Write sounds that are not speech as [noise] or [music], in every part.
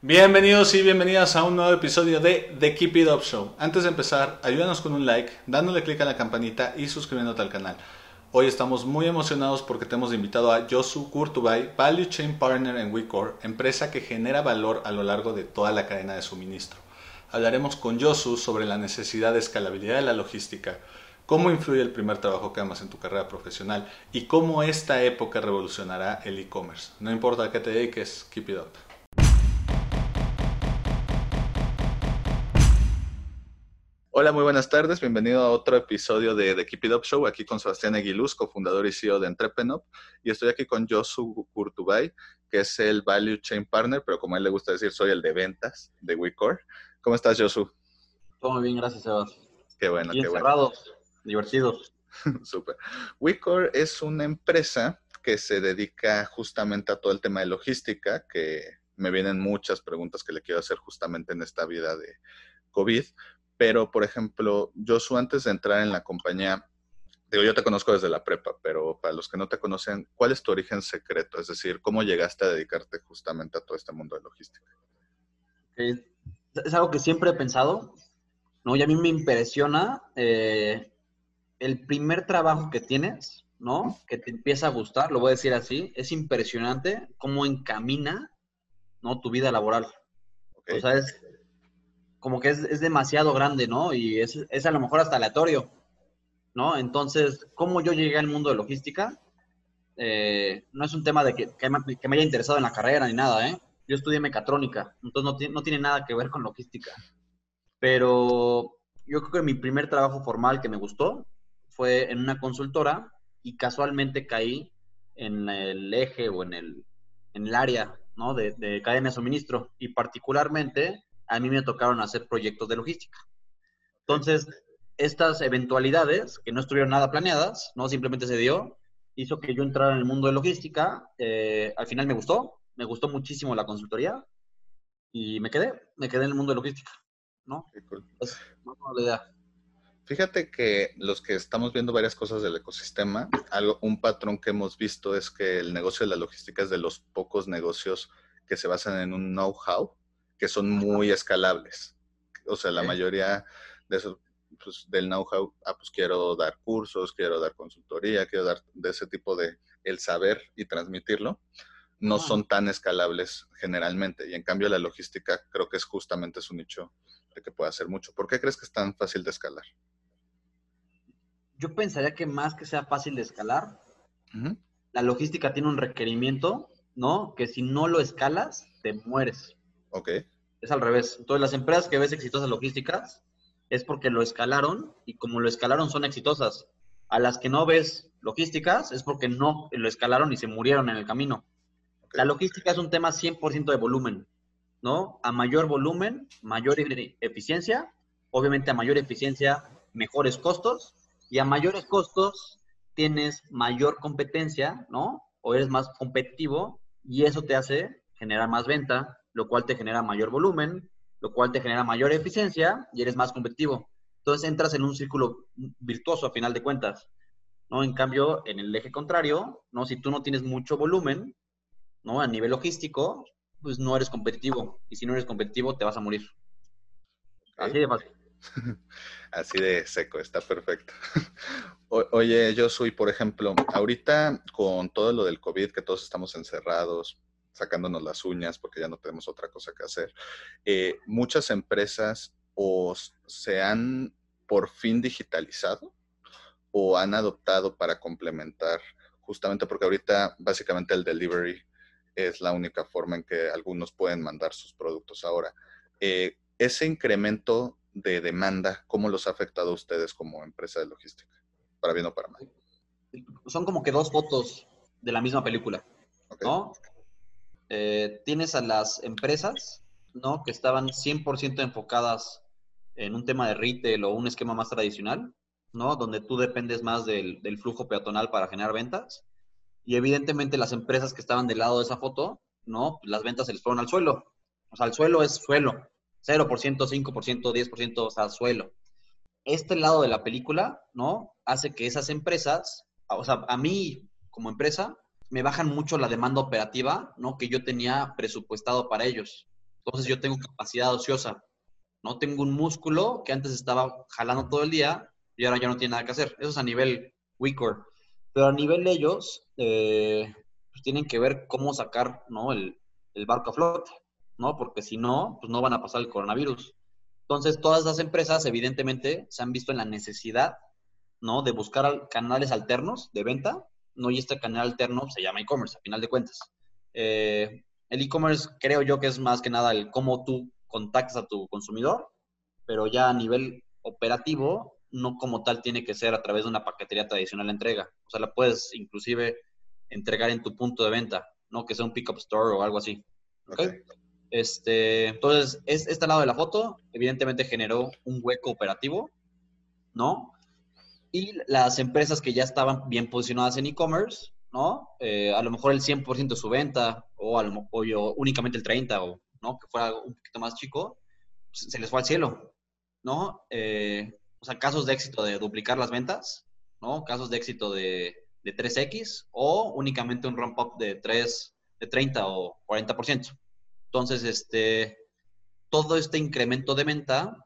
Bienvenidos y bienvenidas a un nuevo episodio de The Keep It Up Show. Antes de empezar, ayúdanos con un like, dándole clic a la campanita y suscribiéndote al canal. Hoy estamos muy emocionados porque te hemos invitado a Josu Kurtubay, Value Chain Partner en WeCore, empresa que genera valor a lo largo de toda la cadena de suministro. Hablaremos con Josu sobre la necesidad de escalabilidad de la logística, cómo influye el primer trabajo que amas en tu carrera profesional y cómo esta época revolucionará el e-commerce. No importa a qué te dediques, keep it up. Hola, muy buenas tardes. Bienvenido a otro episodio de The Keep It Up Show, aquí con Sebastián Aguiluz, cofundador y CEO de Entrepenop. Y estoy aquí con Josu Kurtubay, que es el Value Chain Partner, pero como a él le gusta decir, soy el de ventas de WeCore. ¿Cómo estás, Josu? Todo muy bien, gracias, Sebastián. Qué bueno, Bien qué bueno. cerrados, divertidos. [laughs] Súper. WeCore es una empresa que se dedica justamente a todo el tema de logística, que me vienen muchas preguntas que le quiero hacer justamente en esta vida de COVID. Pero, por ejemplo, Josu, antes de entrar en la compañía, digo, yo te conozco desde la prepa, pero para los que no te conocen, ¿cuál es tu origen secreto? Es decir, ¿cómo llegaste a dedicarte justamente a todo este mundo de logística? Es algo que siempre he pensado, ¿no? Y a mí me impresiona eh, el primer trabajo que tienes, ¿no? Que te empieza a gustar, lo voy a decir así. Es impresionante cómo encamina, ¿no? Tu vida laboral. ¿Ok? O sea, es como que es, es demasiado grande, ¿no? Y es, es a lo mejor hasta aleatorio, ¿no? Entonces, ¿cómo yo llegué al mundo de logística? Eh, no es un tema de que, que me, que me haya interesado en la carrera ni nada, ¿eh? Yo estudié mecatrónica, entonces no, no tiene nada que ver con logística. Pero yo creo que mi primer trabajo formal que me gustó fue en una consultora y casualmente caí en el eje o en el, en el área ¿no? de, de cadena de suministro y particularmente a mí me tocaron hacer proyectos de logística. Entonces, estas eventualidades que no estuvieron nada planeadas, no simplemente se dio, hizo que yo entrara en el mundo de logística. eh, al final me gustó, me gustó muchísimo la consultoría y me quedé, me quedé en el mundo de logística, ¿no? Es idea. Fíjate que los que estamos viendo varias cosas del ecosistema, algo, un patrón que hemos visto es que el negocio de la logística es de los pocos negocios que se basan en un know-how, que son muy escalables. O sea, la mayoría de esos, pues, del know-how, ah, pues quiero dar cursos, quiero dar consultoría, quiero dar de ese tipo de el saber y transmitirlo, no son tan escalables generalmente. Y en cambio la logística creo que es justamente su nicho de que puede hacer mucho. ¿Por qué crees que es tan fácil de escalar? Yo pensaría que más que sea fácil de escalar, la logística tiene un requerimiento, ¿no? Que si no lo escalas, te mueres. Ok, Es al revés. Entonces, las empresas que ves exitosas logísticas es porque lo escalaron y como lo escalaron son exitosas. A las que no ves logísticas es porque no lo escalaron y se murieron en el camino. La logística es un tema 100% de volumen, ¿no? A mayor volumen, mayor e- eficiencia. Obviamente a mayor eficiencia, mejores costos. Y a mayores costos tienes mayor competencia, ¿no? O eres más competitivo y eso te hace generar más venta, lo cual te genera mayor volumen, lo cual te genera mayor eficiencia y eres más competitivo. Entonces entras en un círculo virtuoso a final de cuentas, ¿no? En cambio, en el eje contrario, ¿no? Si tú no tienes mucho volumen, ¿no? A nivel logístico, pues no eres competitivo. Y si no eres competitivo, te vas a morir. Así de fácil. [laughs] Así de seco, está perfecto. [laughs] O- oye, yo soy, por ejemplo, ahorita con todo lo del COVID, que todos estamos encerrados, sacándonos las uñas porque ya no tenemos otra cosa que hacer, eh, muchas empresas o se han por fin digitalizado o han adoptado para complementar, justamente porque ahorita básicamente el delivery es la única forma en que algunos pueden mandar sus productos ahora. Eh, ese incremento de demanda, ¿cómo los ha afectado a ustedes como empresa de logística? Para bien o para mal. Son como que dos fotos de la misma película, ¿ok? ¿no? Eh, tienes a las empresas, ¿no? Que estaban 100% enfocadas en un tema de retail o un esquema más tradicional, ¿no? Donde tú dependes más del, flujo peatonal para generar ventas. Y evidentemente las empresas que estaban del lado de esa foto, ¿no? Las ventas se les fueron al suelo. O sea, el suelo es suelo. 0%, 5%, 10%, o sea, suelo. Este lado de la película, ¿no? Hace que esas empresas, o sea, a mí como empresa, me bajan mucho la demanda operativa, ¿no? Que yo tenía presupuestado para ellos. Entonces yo tengo capacidad ociosa, ¿no? Tengo un músculo que antes estaba jalando todo el día y ahora ya no tiene nada que hacer. Eso es a nivel weaker. Pero a nivel de ellos, eh, pues tienen que ver cómo sacar, ¿no? El, el barco a flote, ¿no? Porque si no, pues no van a pasar el coronavirus. Entonces, todas las empresas, evidentemente, se han visto en la necesidad, ¿no? De buscar canales alternos de venta, ¿no? Y este canal alterno se llama e-commerce, a final de cuentas. Eh, el e-commerce creo yo que es más que nada el cómo tú contactas a tu consumidor, pero ya a nivel operativo, no como tal tiene que ser a través de una paquetería tradicional de entrega. O sea, la puedes inclusive entregar en tu punto de venta, ¿no? Que sea un pick-up store o algo así. ¿Okay? Este, entonces, es, este lado de la foto, evidentemente generó un hueco operativo, ¿no? Y las empresas que ya estaban bien posicionadas en e-commerce, ¿no? Eh, a lo mejor el 100% de su venta, o, a únicamente el 30%, o ¿no? que fuera un poquito más chico, se les fue al cielo, ¿no? Eh, o sea, casos de éxito de duplicar las ventas, ¿no? Casos de éxito de, de 3X, o únicamente un ramp-up de 3, de 30 o 40%. Entonces, este, todo este incremento de venta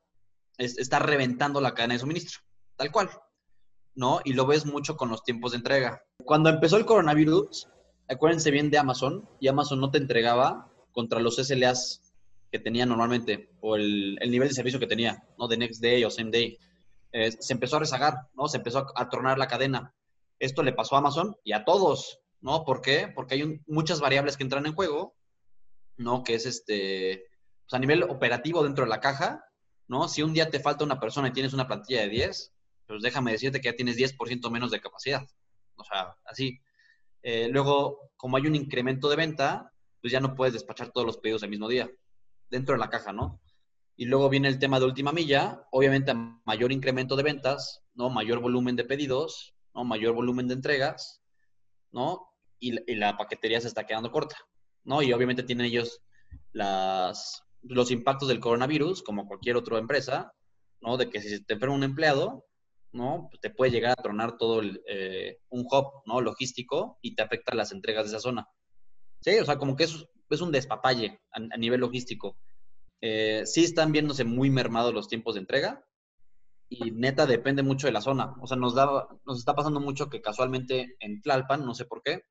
está reventando la cadena de suministro, tal cual, ¿no? Y lo ves mucho con los tiempos de entrega. Cuando empezó el coronavirus, acuérdense bien de Amazon, y Amazon no te entregaba contra los SLAs que tenía normalmente, o el, nivel de servicio que tenía, ¿no? De next day o same day. Eh, se empezó a rezagar, ¿no? Se empezó a, a, tronar la cadena. Esto le pasó a Amazon y a todos, ¿no? ¿Por qué? Porque hay muchas variables que entran en juego ¿no? Que es este, pues a nivel operativo dentro de la caja, ¿no? Si un día te falta una persona y tienes una plantilla de 10, pues déjame decirte que ya tienes 10% menos de capacidad. O sea, así. Eh, luego, como hay un incremento de venta, pues ya no puedes despachar todos los pedidos el mismo día, dentro de la caja, ¿no? Y luego viene el tema de última milla, obviamente mayor incremento de ventas, ¿no? Mayor volumen de pedidos, ¿no? Mayor volumen de entregas, ¿no? y la paquetería se está quedando corta. ¿no? Y obviamente tienen ellos las, los impactos del coronavirus, como cualquier otra empresa, ¿no? De que si te enferma un empleado, ¿no? Te puede llegar a tronar todo el, eh, un hub, ¿no? Logístico y te afecta las entregas de esa zona. Sí, o sea, como que es, es un despapalle a, nivel logístico. Eh, sí están viéndose muy mermados los tiempos de entrega y neta depende mucho de la zona. O sea, nos, da, nos está pasando mucho que casualmente en Tlalpan, no sé por qué,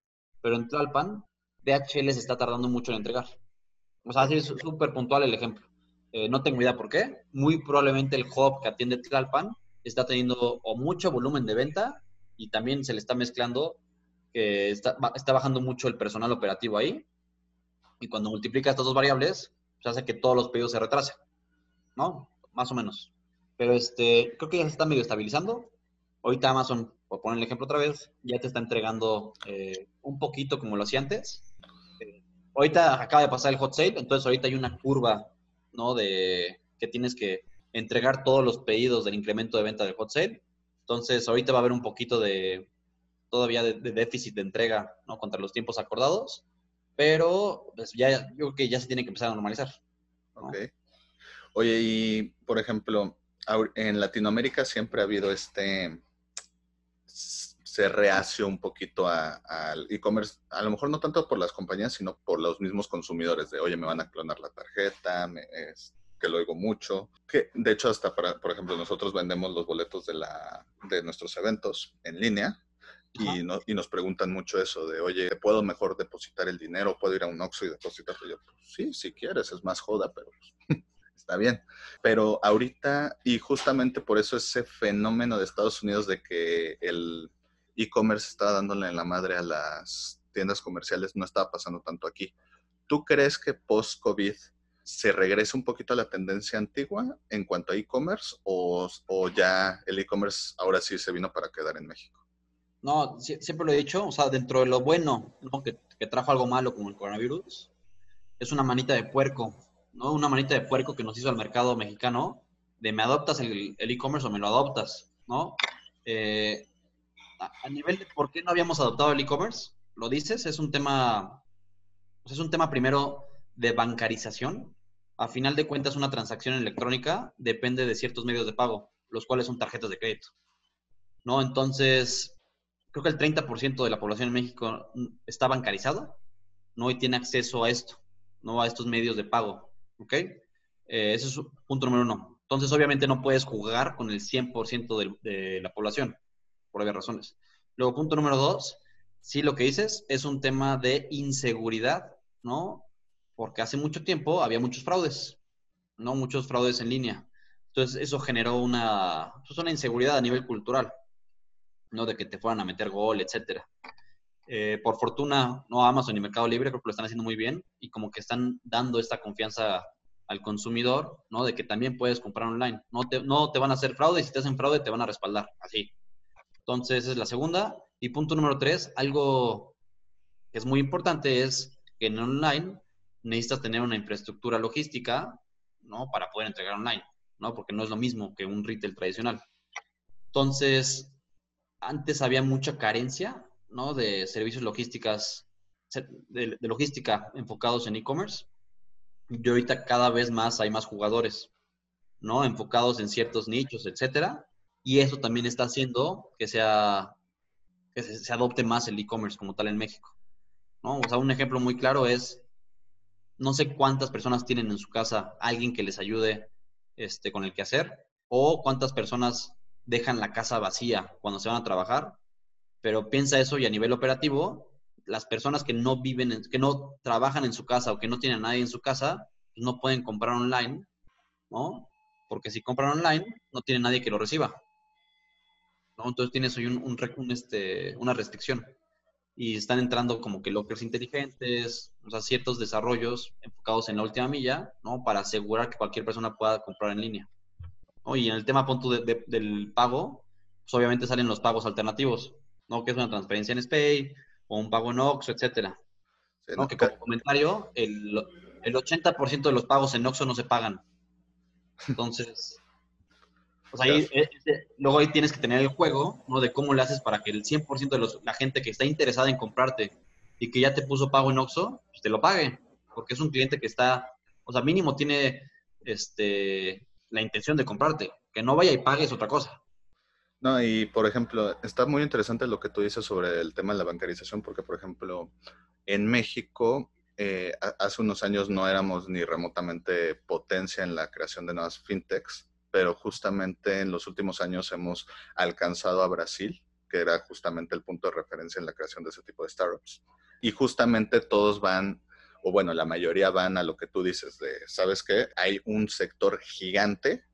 pero en Tlalpan DHL se está tardando mucho en entregar. O sea, así es súper puntual el ejemplo. Eh, no tengo idea por qué. Muy probablemente el hub que atiende Tlalpan está teniendo o mucho volumen de venta y también se le está mezclando que está, está bajando mucho el personal operativo ahí. Y cuando multiplica estas dos variables, pues hace que todos los pedidos se retrasen. ¿No? Más o menos. Pero este, creo que ya se está medio estabilizando. Ahorita Amazon, por poner el ejemplo otra vez, ya te está entregando eh, un poquito como lo hacía antes ahorita acaba de pasar el hot sale, entonces ahorita hay una curva, ¿no? De que tienes que entregar todos los pedidos del incremento de venta del hot sale. Entonces ahorita va a haber un poquito de todavía de, déficit de entrega, ¿no? Contra los tiempos acordados, pero pues ya yo creo que ya se tiene que empezar a normalizar. Ok. Oye, y por ejemplo, en Latinoamérica siempre ha habido este se reacio un poquito al e-commerce, a lo mejor no tanto por las compañías, sino por los mismos consumidores, de, oye, me van a clonar la tarjeta, que lo oigo mucho. Que, de hecho, hasta, para, por ejemplo, nosotros vendemos los boletos de, la, de nuestros eventos en línea y, no, y, nos preguntan mucho eso de, oye, ¿puedo mejor depositar el dinero? ¿Puedo ir a un Oxxo y depositarlo? yo, pues, sí, si quieres, es más joda, pero pues, [laughs] está bien. Pero ahorita, y justamente por eso ese fenómeno de Estados Unidos de que el e-commerce está dándole en la madre a las tiendas comerciales, no estaba pasando tanto aquí. ¿Tú crees que post-COVID se regrese un poquito a la tendencia antigua en cuanto a e-commerce o, ya el e-commerce ahora sí se vino para quedar en México? No, siempre lo he dicho, o sea, dentro de lo bueno que, trajo algo malo como el coronavirus, es una manita de puerco, ¿no? Una manita de puerco que nos hizo el mercado mexicano de me adoptas el e-commerce o me lo adoptas, ¿no? Eh, a nivel de por qué no habíamos adoptado el e-commerce, lo dices, es un tema, pues es un tema primero de bancarización. A final de cuentas, una transacción electrónica depende de ciertos medios de pago, los cuales son tarjetas de crédito. ¿No? Entonces, creo que el 30% de la población en México está bancarizada, ¿no? Y tiene acceso a esto, ¿no? A estos medios de pago, ¿Ok? Eh, ese es punto número uno. Entonces, obviamente no puedes jugar con el 100% de, de la población, por varias razones. Luego, punto número dos, sí lo que dices es un tema de inseguridad, ¿no? Porque hace mucho tiempo había muchos fraudes, ¿no? Muchos fraudes en línea. Entonces, eso generó una, pues, una inseguridad a nivel cultural, ¿no? De que te fueran a meter gol, etcétera. Eh, por fortuna, no Amazon ni Mercado Libre creo que lo están haciendo muy bien y como que están dando esta confianza al consumidor, ¿no? De que también puedes comprar online. No te, no te van a hacer fraude y si te hacen fraude te van a respaldar, así. Entonces, esa es la segunda. Y punto número tres, algo que es muy importante es que en online necesitas tener una infraestructura logística, ¿no? Para poder entregar online, ¿no? Porque no es lo mismo que un retail tradicional. Entonces, antes había mucha carencia, ¿no? De servicios logísticas, de, de logística enfocados en e-commerce. Y ahorita cada vez más hay más jugadores, ¿no? Enfocados en ciertos nichos, etcétera y eso también está haciendo que, sea, que se, adopte más el e-commerce como tal en México. ¿no? O sea, un ejemplo muy claro es, no sé cuántas personas tienen en su casa alguien que les ayude este, con el quehacer, o cuántas personas dejan la casa vacía cuando se van a trabajar, pero piensa eso y a nivel operativo, las personas que no viven, que no trabajan en su casa o que no tienen a nadie en su casa, pues no pueden comprar online, ¿no? Porque si compran online, no tiene nadie que lo reciba. Entonces tienes hoy un, este, una restricción. Y están entrando como que lockers inteligentes, o sea, ciertos desarrollos enfocados en la última milla, ¿no? Para asegurar que cualquier persona pueda comprar en línea. Y en el tema punto del pago, pues obviamente salen los pagos alternativos, ¿no? Que es una transferencia en SPAY o un pago en OXXO, etcétera. Que como comentario, el, el 80% de los pagos en OXXO no se pagan. Entonces, sea, ahí, eh, luego ahí tienes que tener el juego, ¿no? De cómo le haces para que el 100% de los, la gente que está interesada en comprarte y que ya te puso pago en Oxxo, pues te lo pague. Porque es un cliente que está, o sea, mínimo tiene este, la intención de comprarte. Que no vaya y pague es otra cosa. No, y por ejemplo, está muy interesante lo que tú dices sobre el tema de la bancarización, porque por ejemplo, en México, eh, hace unos años no éramos ni remotamente potencia en la creación de nuevas fintechs pero justamente en los últimos años hemos alcanzado a Brasil, que era justamente el punto de referencia en la creación de ese tipo de startups. Y justamente todos van, o bueno, la mayoría van a lo que tú dices de, ¿sabes qué? Hay un sector gigante,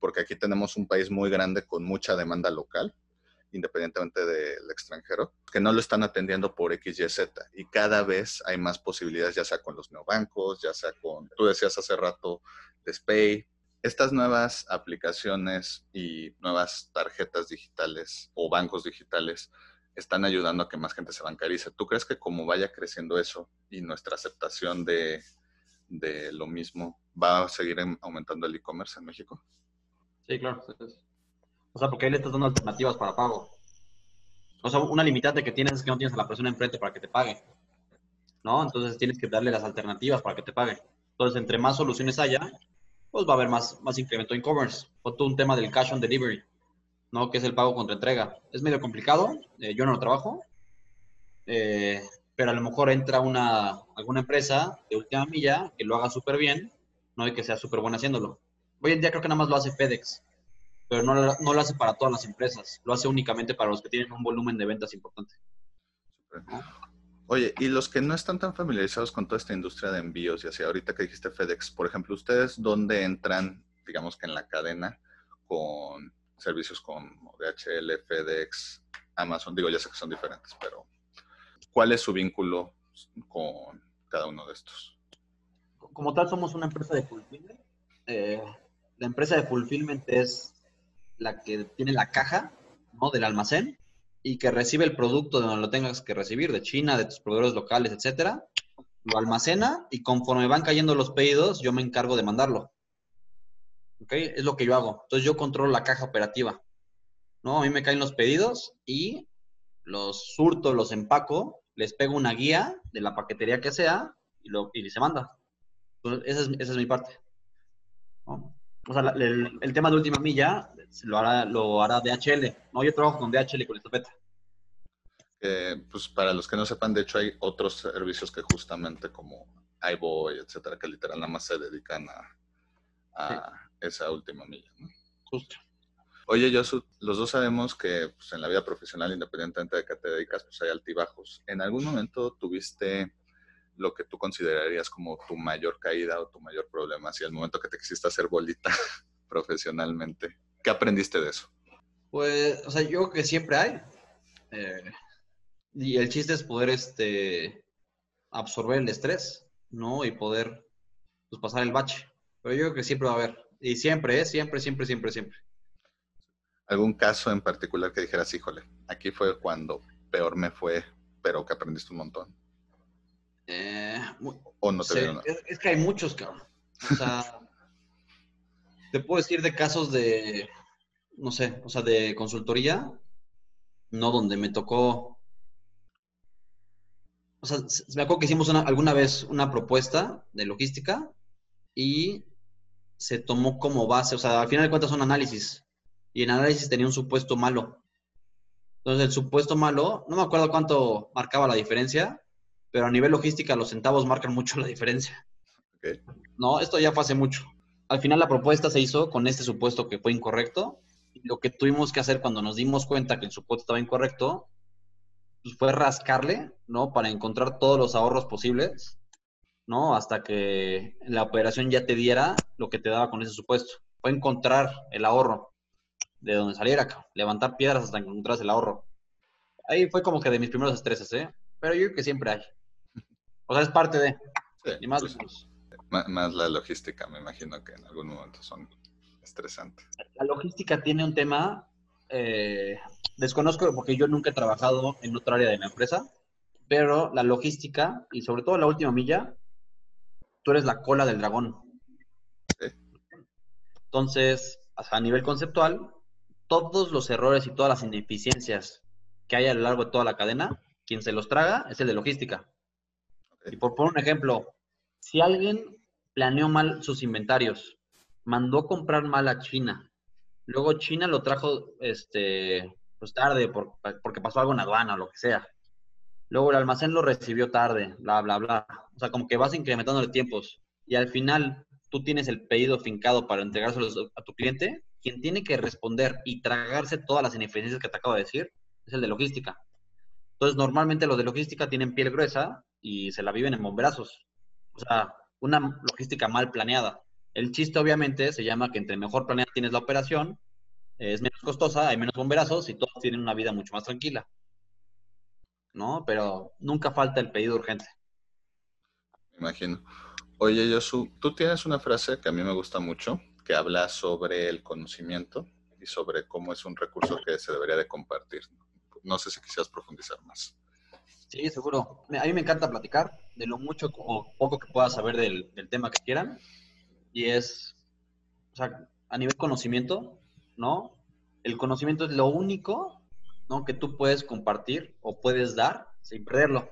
porque aquí tenemos un país muy grande con mucha demanda local, independientemente del extranjero, que no lo están atendiendo por X, Y, Z. Y cada vez hay más posibilidades, ya sea con los neobancos, ya sea con, tú decías hace rato, Despay, estas nuevas aplicaciones y nuevas tarjetas digitales o bancos digitales están ayudando a que más gente se bancarice. ¿Tú crees que como vaya creciendo eso y nuestra aceptación de, lo mismo, va a seguir aumentando el e-commerce en México? Sí, claro. O sea, porque ahí le estás dando alternativas para pago. O sea, una limitante que tienes es que no tienes a la persona enfrente para que te pague. ¿No? Entonces tienes que darle las alternativas para que te pague. Entonces, entre más soluciones haya, pues va a haber más, más incremento en e-commerce. O todo un tema del cash on delivery, ¿no? Que es el pago contra entrega. Es medio complicado, eh, yo no lo trabajo, eh, pero a lo mejor entra una, alguna empresa de última milla que lo haga súper bien, ¿no? Y que sea súper buena haciéndolo. Hoy en día creo que nada más lo hace FedEx, pero no, no, lo hace para todas las empresas, lo hace únicamente para los que tienen un volumen de ventas importante. Oye, y los que no están tan familiarizados con toda esta industria de envíos y así, ahorita que dijiste FedEx, por ejemplo, ¿ustedes dónde entran, digamos que en la cadena, con servicios como DHL, FedEx, Amazon? Digo, ya sé que son diferentes, pero ¿cuál es su vínculo con cada uno de estos? Como tal, somos una empresa de fulfillment. Eh, la empresa de fulfillment es la que tiene la caja ¿no? del almacén y que recibe el producto de donde lo tengas que recibir, de China, de tus proveedores locales, etcétera, lo almacena y conforme van cayendo los pedidos, yo me encargo de mandarlo. ¿Ok? Es lo que yo hago. Entonces yo controlo la caja operativa. ¿No? A mí me caen los pedidos y los surto, los empaco, les pego una guía de la paquetería que sea y, lo, y se manda. Esa es, esa es mi parte. ¿no? O sea, el, el, tema de última milla lo hará, lo hará DHL. No, yo trabajo con DHL y con Estafeta. Eh, pues para los que no sepan, de hecho hay otros servicios que justamente como iBoy, etcétera, que literal nada más se dedican a, esa última milla, ¿no? Justo. Oye, yo, los dos sabemos que pues, en la vida profesional, independientemente de qué te dedicas, pues hay altibajos. ¿En algún momento tuviste lo que tú considerarías como tu mayor caída o tu mayor problema, hacia el momento que te quisiste hacer bolita [laughs] profesionalmente? ¿Qué aprendiste de eso? Pues, o sea, yo creo que siempre hay. Eh, y el chiste es poder este, absorber el estrés, ¿no? Y poder pues, pasar el bache. Pero yo creo que siempre va a haber. Y siempre, ¿eh? Siempre, siempre, siempre, siempre. ¿Algún caso en particular que dijeras, híjole, aquí fue cuando peor me fue, pero que aprendiste un montón? Eh, ¿O no te es, es, que hay muchos, cabrón. O sea, [laughs] te puedo decir de casos de, no sé, o sea, de consultoría, no donde me tocó. O sea, me acuerdo que hicimos alguna vez una propuesta de logística y se tomó como base, o sea, al final de cuentas son análisis y en análisis tenía un supuesto malo. Entonces, el supuesto malo, no me acuerdo cuánto marcaba la diferencia, pero a nivel logística los centavos marcan mucho la diferencia. No, esto ya fue hace mucho. Al final la propuesta se hizo con este supuesto que fue incorrecto. Y lo que tuvimos que hacer cuando nos dimos cuenta que el supuesto estaba incorrecto, pues fue rascarle, ¿no? Para encontrar todos los ahorros posibles, ¿no? Hasta que la operación ya te diera lo que te daba con ese supuesto. Fue encontrar el ahorro de donde saliera, levantar piedras hasta encontrar el ahorro. Ahí fue como que de mis primeros estreses, ¿eh? Pero yo creo que siempre hay. O sea, es parte de. y más, pues, más, la logística, me imagino que en algún momento son estresantes. La logística tiene un tema, eh, desconozco porque yo nunca he trabajado en otra área de mi empresa, pero la logística y sobre todo la última milla, tú eres la cola del dragón. Entonces, a nivel conceptual, todos los errores y todas las ineficiencias que hay a lo largo de toda la cadena, quien se los traga es el de logística. Y por poner un ejemplo, si alguien planeó mal sus inventarios, mandó comprar mal a China, luego China lo trajo este, pues tarde porque pasó algo en aduana o lo que sea. Luego el almacén lo recibió tarde, bla, bla, bla. O sea, como que vas incrementando los tiempos. Y al final tú tienes el pedido fincado para entregárselo a tu cliente, quien tiene que responder y tragarse todas las ineficiencias que te acabo de decir es el de logística. Entonces, normalmente los de logística tienen piel gruesa y se la viven en bomberazos. O sea, una logística mal planeada. El chiste, obviamente, se llama que entre mejor planeada tienes la operación, es menos costosa, hay menos bomberazos y todos tienen una vida mucho más tranquila. ¿No? Pero nunca falta el pedido urgente. Me imagino. Oye, Josu, tú tienes una frase que a mí me gusta mucho, que habla sobre el conocimiento y sobre cómo es un recurso que se debería de compartir. No sé si quisieras profundizar más. Sí, seguro. A mí me encanta platicar de lo mucho o poco que pueda saber del, tema que quieran. Y es, o sea, a nivel conocimiento, ¿no? El conocimiento es lo único, ¿no? Que tú puedes compartir o puedes dar sin perderlo.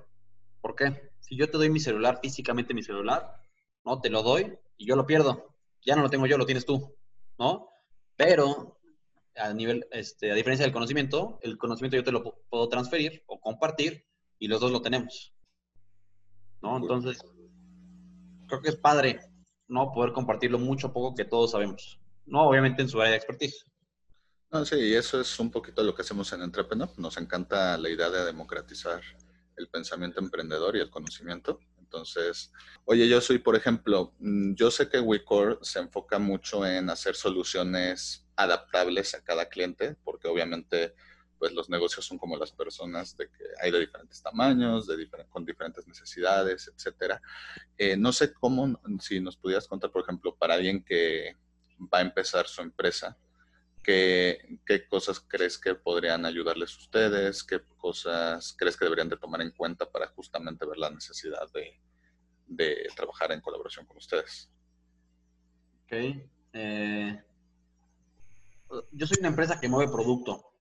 ¿Por qué? Si yo te doy mi celular, físicamente mi celular, ¿no? Te lo doy y yo lo pierdo. Ya no lo tengo yo, lo tienes tú, ¿no? Pero a nivel, este, a diferencia del conocimiento, el conocimiento yo te lo puedo transferir o compartir y los dos lo tenemos. ¿No? Entonces, creo que es padre, ¿no? Poder compartirlo mucho o poco que todos sabemos. No, obviamente en su área de expertise. No, sí, y eso es un poquito lo que hacemos en Entrepreneur. Nos encanta la idea de democratizar el pensamiento emprendedor y el conocimiento. Entonces, oye, yo soy, por ejemplo, mm, yo sé que WeCore se enfoca mucho en hacer soluciones adaptables a cada cliente, porque obviamente pues los negocios son como las personas, de que hay de diferentes tamaños, de con diferentes necesidades, etcétera. Eh, no sé cómo, si nos pudieras contar, por ejemplo, para alguien que va a empezar su empresa, ¿qué, cosas crees que podrían ayudarles ustedes? ¿Qué cosas crees que deberían de tomar en cuenta para justamente ver la necesidad de, de trabajar en colaboración con ustedes? Ok. Eh, yo soy una empresa que mueve producto.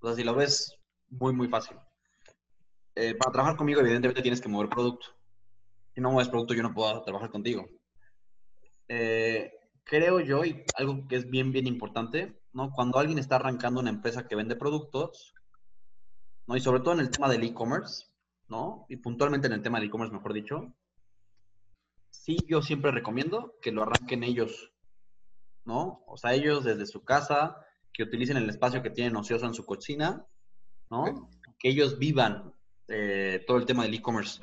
O sea, si lo ves, muy, muy fácil. Eh, para trabajar conmigo, evidentemente tienes que mover producto. Si no mueves producto, yo no puedo trabajar contigo. Eh, creo yo, y algo que es bien, bien importante, ¿no? Cuando alguien está arrancando una empresa que vende productos, ¿no? Y sobre todo en el tema del e-commerce, ¿no? Y puntualmente en el tema del e-commerce, mejor dicho, sí yo siempre recomiendo que lo arranquen ellos, ¿no? O sea, ellos desde su casa, que utilicen el espacio que tienen ocioso en su cocina, ¿no? Que ellos vivan eh, todo el tema del e-commerce.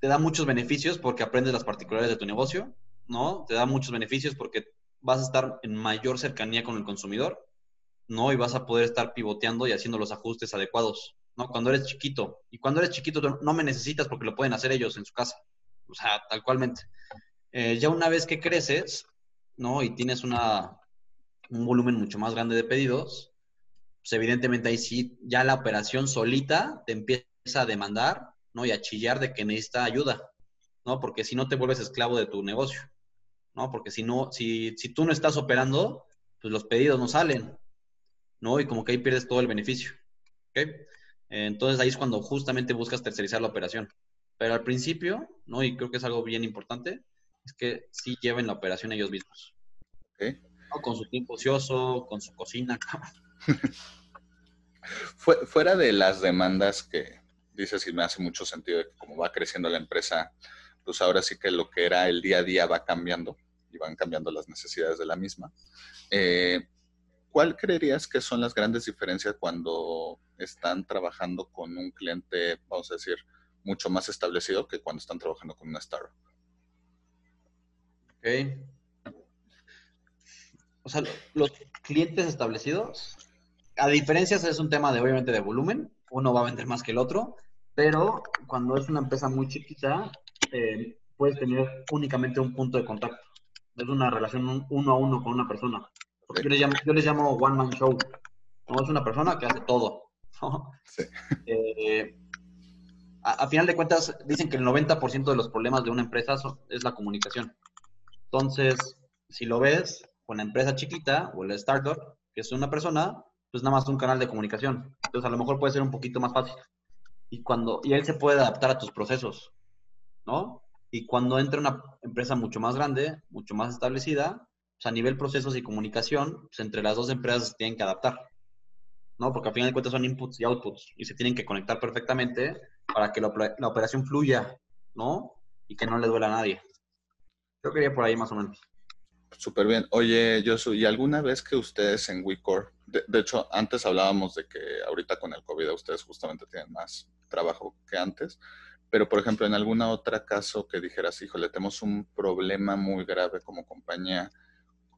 Te da muchos beneficios porque aprendes las particularidades de tu negocio, ¿no? Te da muchos beneficios porque vas a estar en mayor cercanía con el consumidor, ¿no? Y vas a poder estar pivoteando y haciendo los ajustes adecuados, ¿no? Cuando eres chiquito. Y cuando eres chiquito no me necesitas porque lo pueden hacer ellos en su casa. O sea, tal cualmente. Eh, ya una vez que creces, ¿no? Y tienes una, un volumen mucho más grande de pedidos, pues evidentemente ahí sí, ya la operación solita te empieza a demandar, ¿no? Y a chillar de que necesita ayuda, ¿no? Porque si no te vuelves esclavo de tu negocio, ¿no? Porque si no, si, si tú no estás operando, pues los pedidos no salen, ¿no? Y como que ahí pierdes todo el beneficio, ¿ok? Entonces ahí es cuando justamente buscas tercerizar la operación. Pero al principio, ¿no? Y creo que es algo bien importante, es que sí lleven la operación ellos mismos. Con su tiempo ocioso, con su cocina. [laughs] Fuera de las demandas que dices y me hace mucho sentido de que como va creciendo la empresa, pues ahora sí que lo que era el día a día va cambiando y van cambiando las necesidades de la misma. Eh, ¿Cuál creerías que son las grandes diferencias cuando están trabajando con un cliente, vamos a decir, mucho más establecido que cuando están trabajando con una startup. Ok. O sea, los clientes establecidos, a diferencias es un tema de obviamente de volumen, uno va a vender más que el otro, pero cuando es una empresa muy chiquita, eh, puedes tener únicamente un punto de contacto. Es una relación uno a uno con una persona. yo, les llamo, yo les llamo one man show. No es una persona que hace todo. Sí. Eh, a, final de cuentas, dicen que el 90% de los problemas de una empresa es la comunicación. Entonces, si lo ves con la empresa chiquita o la startup, que es una persona, pues nada más un canal de comunicación. Entonces, a lo mejor puede ser un poquito más fácil. Y, cuando, y él se puede adaptar a tus procesos, ¿no? Y cuando entra una empresa mucho más grande, mucho más establecida, pues a nivel procesos y comunicación, pues entre las dos empresas tienen que adaptar, ¿no? Porque al final de cuentas son inputs y outputs y se tienen que conectar perfectamente para que la, operación fluya, ¿no? Y que no le duela a nadie. Creo que iría por ahí más o menos. Súper bien. Oye, yo ¿y alguna vez que ustedes en WeCore, de, de, hecho, antes hablábamos de que ahorita con el COVID ustedes justamente tienen más trabajo que antes, pero por ejemplo, en alguna otra caso que dijeras, híjole, tenemos un problema muy grave como compañía,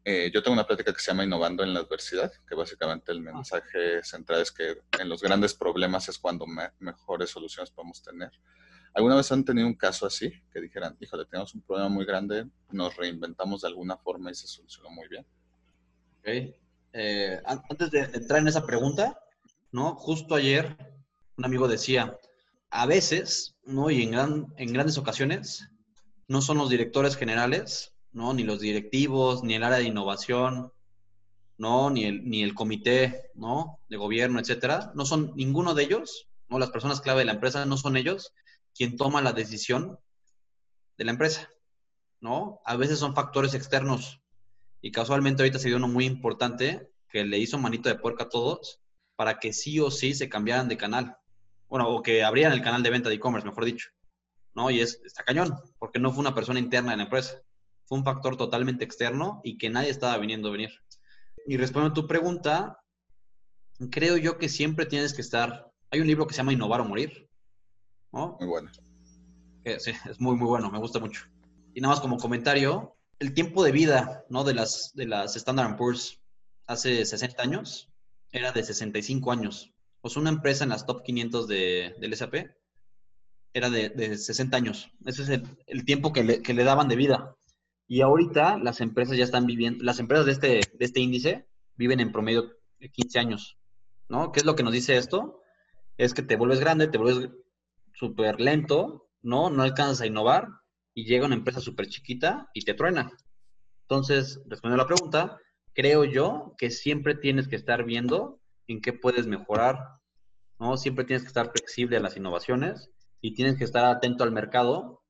eh, yo tengo una plática que se llama Innovando en la Adversidad, que básicamente el ah. mensaje central es que en los grandes problemas es cuando mejores soluciones podemos tener. ¿Alguna vez han tenido un caso así? Que dijeran, híjole, tenemos un problema muy grande, nos reinventamos de alguna forma y se solucionó muy bien. Ok. Eh, antes de entrar en esa pregunta, ¿no? Justo ayer un amigo decía, a veces, ¿no? Y en, gran, en grandes ocasiones, no son los directores generales ¿no? Ni los directivos, ni el área de innovación, ¿no? Ni el, ni el comité, ¿no? De gobierno, etcétera. No son ninguno de ellos, ¿no? Las personas clave de la empresa no son ellos quien toma la decisión de la empresa, ¿no? A veces son factores externos. Y casualmente ahorita se dio uno muy importante que le hizo manito de puerca a todos para que sí o sí se cambiaran de canal. Bueno, o que abrieran el canal de venta de e-commerce, mejor dicho. ¿No? Y es, está cañón, porque no fue una persona interna de la empresa fue un factor totalmente externo y que nadie estaba viniendo a venir. Y respondiendo a tu pregunta, creo yo que siempre tienes que estar. Hay un libro que se llama Innovar o Morir. ¿No? Muy bueno. sí, [laughs] es muy, muy bueno, me gusta mucho. Y nada más como comentario, el tiempo de vida ¿no? de, las, de las Standard Poor's hace 60 años era de 65 años. O sea, una empresa en las top 500 de, del SAP era de, de 60 años. Ese es el, el tiempo que le, que le daban de vida. Y ahorita las empresas ya están viviendo, las empresas de este, de este índice viven en promedio de 15 años, ¿no? ¿Qué es lo que nos dice esto? Es que te vuelves grande, te vuelves súper lento, ¿no? No alcanzas a innovar y llega una empresa súper chiquita y te truena. Entonces, respondiendo a la pregunta, creo yo que siempre tienes que estar viendo en qué puedes mejorar, ¿no? Siempre tienes que estar flexible a las innovaciones y tienes que estar atento al mercado,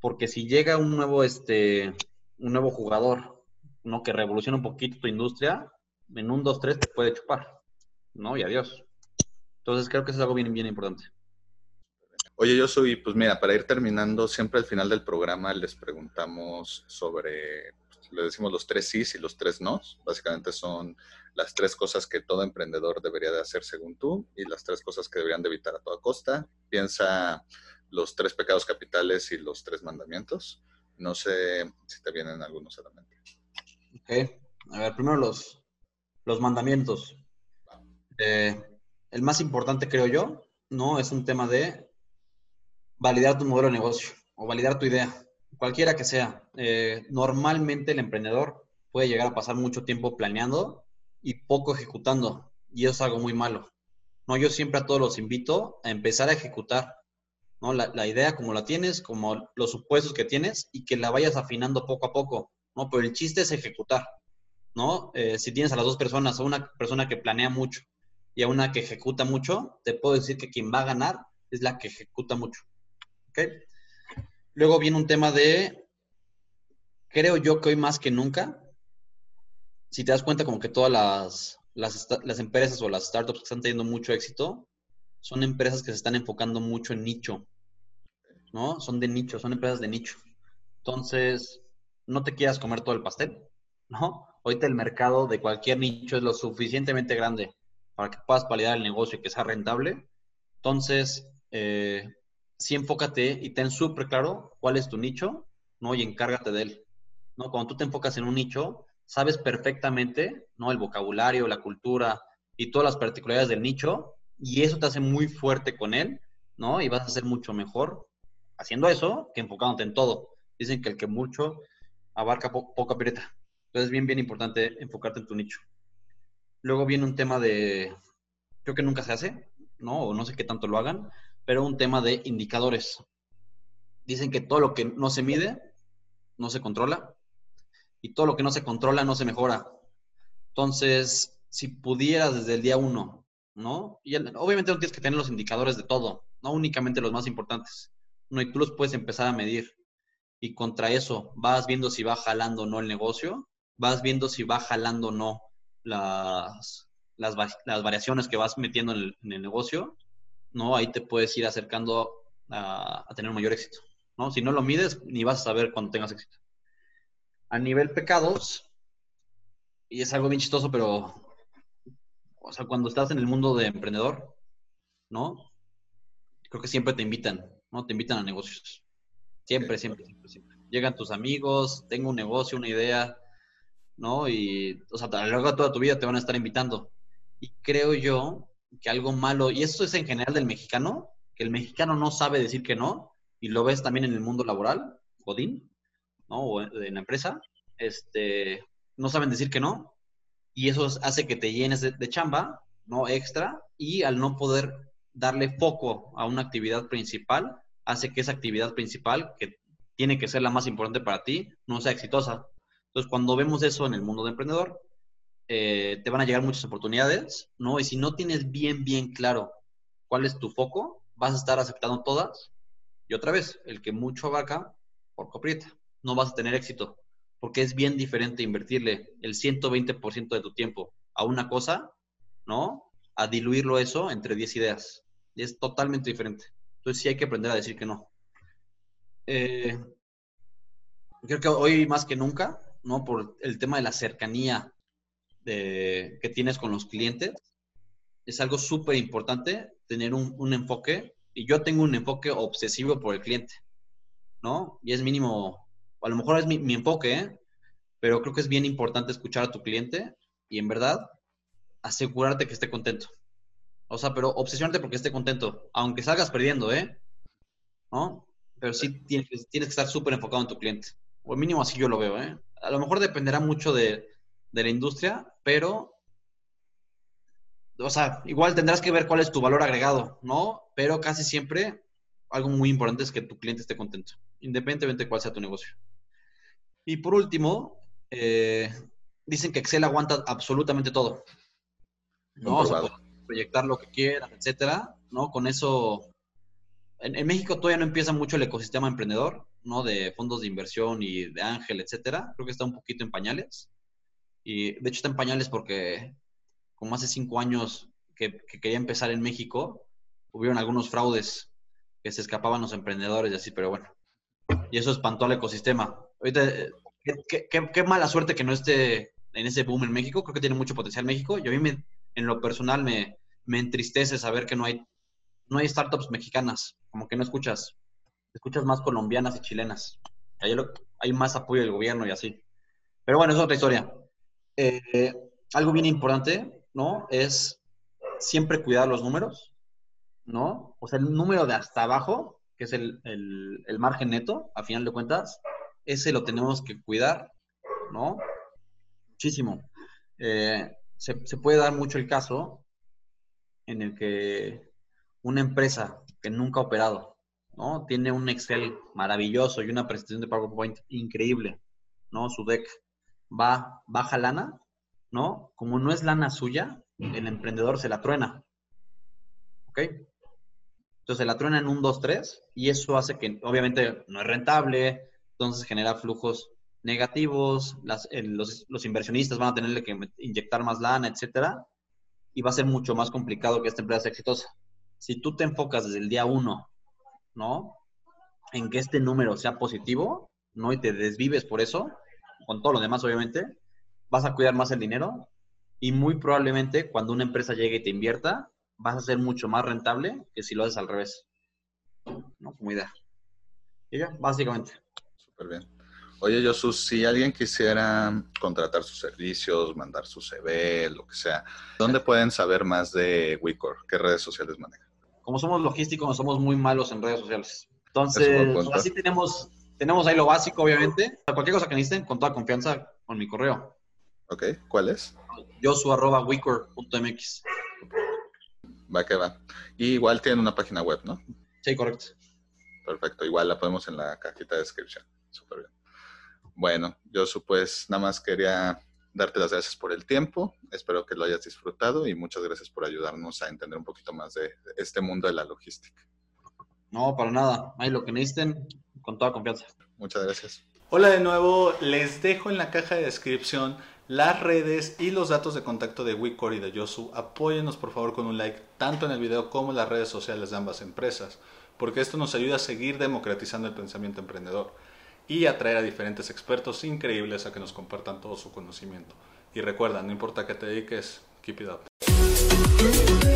porque si llega un nuevo, este, un nuevo jugador, ¿no? Que revoluciona un poquito tu industria, en un 2-3 te puede chupar, ¿no? Y adiós. Entonces creo que eso es algo bien, bien importante. Oye, yo soy, pues mira, para ir terminando, siempre al final del programa les preguntamos sobre, le decimos los tres sís y los tres nos. Básicamente son las tres cosas que todo emprendedor debería de hacer según tú y las tres cosas que deberían de evitar a toda costa. Piensa los tres pecados capitales y los tres mandamientos. No sé si te vienen algunos a la mente. Ok, a ver, primero los, los mandamientos. Eh, el más importante, creo yo, ¿no? Es un tema de validar tu modelo de negocio o validar tu idea, cualquiera que sea. Eh, normalmente el emprendedor puede llegar a pasar mucho tiempo planeando y poco ejecutando, y eso es algo muy malo. No, yo siempre a todos los invito a empezar a ejecutar, ¿no? La, idea como la tienes, como los supuestos que tienes y que la vayas afinando poco a poco, ¿no? Pero el chiste es ejecutar, ¿no? Eh, si tienes a las dos personas, a una persona que planea mucho y a una que ejecuta mucho, te puedo decir que quien va a ganar es la que ejecuta mucho. ¿Ok? Luego viene un tema de, creo yo que hoy más que nunca, si te das cuenta como que todas las, las, las empresas o las startups que están teniendo mucho éxito, son empresas que se están enfocando mucho en nicho, ¿no? Son de nicho, son empresas de nicho. Entonces, no te quieras comer todo el pastel, ¿no? Ahorita el mercado de cualquier nicho es lo suficientemente grande para que puedas validar el negocio y que sea rentable. Entonces, eh, sí enfócate y ten súper claro cuál es tu nicho, ¿no? Y encárgate de él, ¿no? Cuando tú te enfocas en un nicho, sabes perfectamente, ¿no? El vocabulario, la cultura y todas las particularidades del nicho, y eso te hace muy fuerte con él, ¿no? Y vas a ser mucho mejor haciendo eso que enfocándote en todo. Dicen que el que mucho abarca po poco aprieta. Entonces es bien, bien importante enfocarte en tu nicho. Luego viene un tema de, creo que nunca se hace, ¿no? O no sé qué tanto lo hagan, pero un tema de indicadores. Dicen que todo lo que no se mide, no se controla, y todo lo que no se controla, no se mejora. Entonces, si pudieras desde el día uno, ¿no? Y obviamente no tienes que tener los indicadores de todo, no únicamente los más importantes, ¿no? Y tú los puedes empezar a medir. Y contra eso vas viendo si va jalando o no el negocio, vas viendo si va jalando o no las, las, variaciones que vas metiendo en el, negocio, ¿no? Ahí te puedes ir acercando a, tener mayor éxito, ¿no? Si no lo mides, ni vas a saber cuando tengas éxito. A nivel pecados, y es algo bien chistoso, pero, o sea, cuando estás en el mundo de emprendedor, ¿no? Creo que siempre te invitan, ¿no? Te invitan a negocios. Siempre, siempre, siempre, siempre. Llegan tus amigos, tengo un negocio, una idea, ¿no? Y, o sea, a lo largo de toda tu vida te van a estar invitando. Y creo yo que algo malo, y esto es en general del mexicano, que el mexicano no sabe decir que no, y lo ves también en el mundo laboral, Godín, ¿no? O en la empresa, este, no saben decir que no, y eso hace que te llenes de, de chamba, ¿no? Extra, y al no poder darle foco a una actividad principal, hace que esa actividad principal, que tiene que ser la más importante para ti, no sea exitosa. Entonces, cuando vemos eso en el mundo de emprendedor, eh, te van a llegar muchas oportunidades, ¿no? Y si no tienes bien, bien claro cuál es tu foco, vas a estar aceptando todas. Y otra vez, el que mucho abarca, por coprieta. No vas a tener éxito, porque es bien diferente invertirle el 120% de tu tiempo a una cosa, ¿no? A diluirlo eso entre 10 ideas. Y es totalmente diferente. Entonces sí hay que aprender a decir que no. Eh, creo que hoy más que nunca, ¿no? Por el tema de la cercanía de, que tienes con los clientes, es algo súper importante tener un, un, enfoque, y yo tengo un enfoque obsesivo por el cliente, ¿no? Y es mínimo, a lo mejor es mi, mi enfoque, ¿eh? pero creo que es bien importante escuchar a tu cliente y en verdad asegurarte que esté contento. O sea, pero obsesionarte porque esté contento, aunque salgas perdiendo, ¿eh? ¿No? Pero sí tienes, tienes que estar súper enfocado en tu cliente. O mínimo así yo lo veo, ¿eh? A lo mejor dependerá mucho de, de la industria, pero, o sea, igual tendrás que ver cuál es tu valor agregado, ¿no? Pero casi siempre algo muy importante es que tu cliente esté contento, independientemente de cuál sea tu negocio. Y por último, eh, dicen que Excel aguanta absolutamente todo. ¿no? O sea, proyectar lo que quieras, etcétera, ¿no? Con eso, en, en, México todavía no empieza mucho el ecosistema emprendedor, ¿no? De fondos de inversión y de ángel, etcétera. Creo que está un poquito en pañales. Y de hecho está en pañales porque como hace cinco años que, que quería empezar en México, hubieron algunos fraudes que se escapaban los emprendedores y así, pero bueno. Y eso espantó al ecosistema. Ahorita, qué, qué, mala suerte que no esté en ese boom en México. Creo que tiene mucho potencial México. Y a mí, me, en lo personal, me, me entristece saber que no hay, no hay startups mexicanas. Como que no escuchas. Escuchas más colombianas y chilenas. Hay más apoyo del gobierno y así. Pero bueno, es otra historia. Eh, algo bien importante, ¿no? Es siempre cuidar los números, ¿no? O sea, el número de hasta abajo, que es el, margen neto, a final de cuentas, ese lo tenemos que cuidar, ¿no? Muchísimo. Eh, se, se, puede dar mucho el caso en el que una empresa que nunca ha operado, ¿no? Tiene un Excel maravilloso y una presentación de PowerPoint increíble, ¿no? Su deck va, baja lana, ¿no? Como no es lana suya, el emprendedor se la truena. ¿Ok? Entonces se la truena en un 2, 3 y eso hace que obviamente no es rentable, entonces genera flujos negativos, los, los, inversionistas van a tenerle que inyectar más lana, etcétera, y va a ser mucho más complicado que esta empresa sea exitosa. Si tú te enfocas desde el día 1, ¿no? En que este número sea positivo, ¿no? Y te desvives por eso, con todo lo demás, obviamente, vas a cuidar más el dinero y muy probablemente cuando una empresa llegue y te invierta, vas a ser mucho más rentable que si lo haces al revés. ¿No? Como idea. Y ya, básicamente. Súper bien. Oye, Josus, si alguien quisiera contratar sus servicios, mandar su CV, lo que sea, ¿dónde pueden saber más de Wicor? ¿Qué redes sociales manejan? Como somos logísticos, somos muy malos en redes sociales. Entonces, así tenemos tenemos ahí lo básico, obviamente. Cualquier cosa que necesiten, con toda confianza, con mi correo. Ok, ¿cuál es? josu.wicor.mx. Va que va. Y igual tienen una página web, ¿no? Sí, correcto. Perfecto, igual la ponemos en la cajita de descripción. Súper bien. Bueno, Josu, pues nada más quería darte las gracias por el tiempo. Espero que lo hayas disfrutado y muchas gracias por ayudarnos a entender un poquito más de este mundo de la logística. No, para nada. Ahí lo que necesiten, con toda confianza. Muchas gracias. Hola de nuevo, les dejo en la caja de descripción las redes y los datos de contacto de Wicor y de Yosu. Apóyenos por favor con un like tanto en el video como en las redes sociales de ambas empresas, porque esto nos ayuda a seguir democratizando el pensamiento emprendedor y atraer a diferentes expertos increíbles a que nos compartan todo su conocimiento. Y recuerda, no importa qué te dediques, keep it up.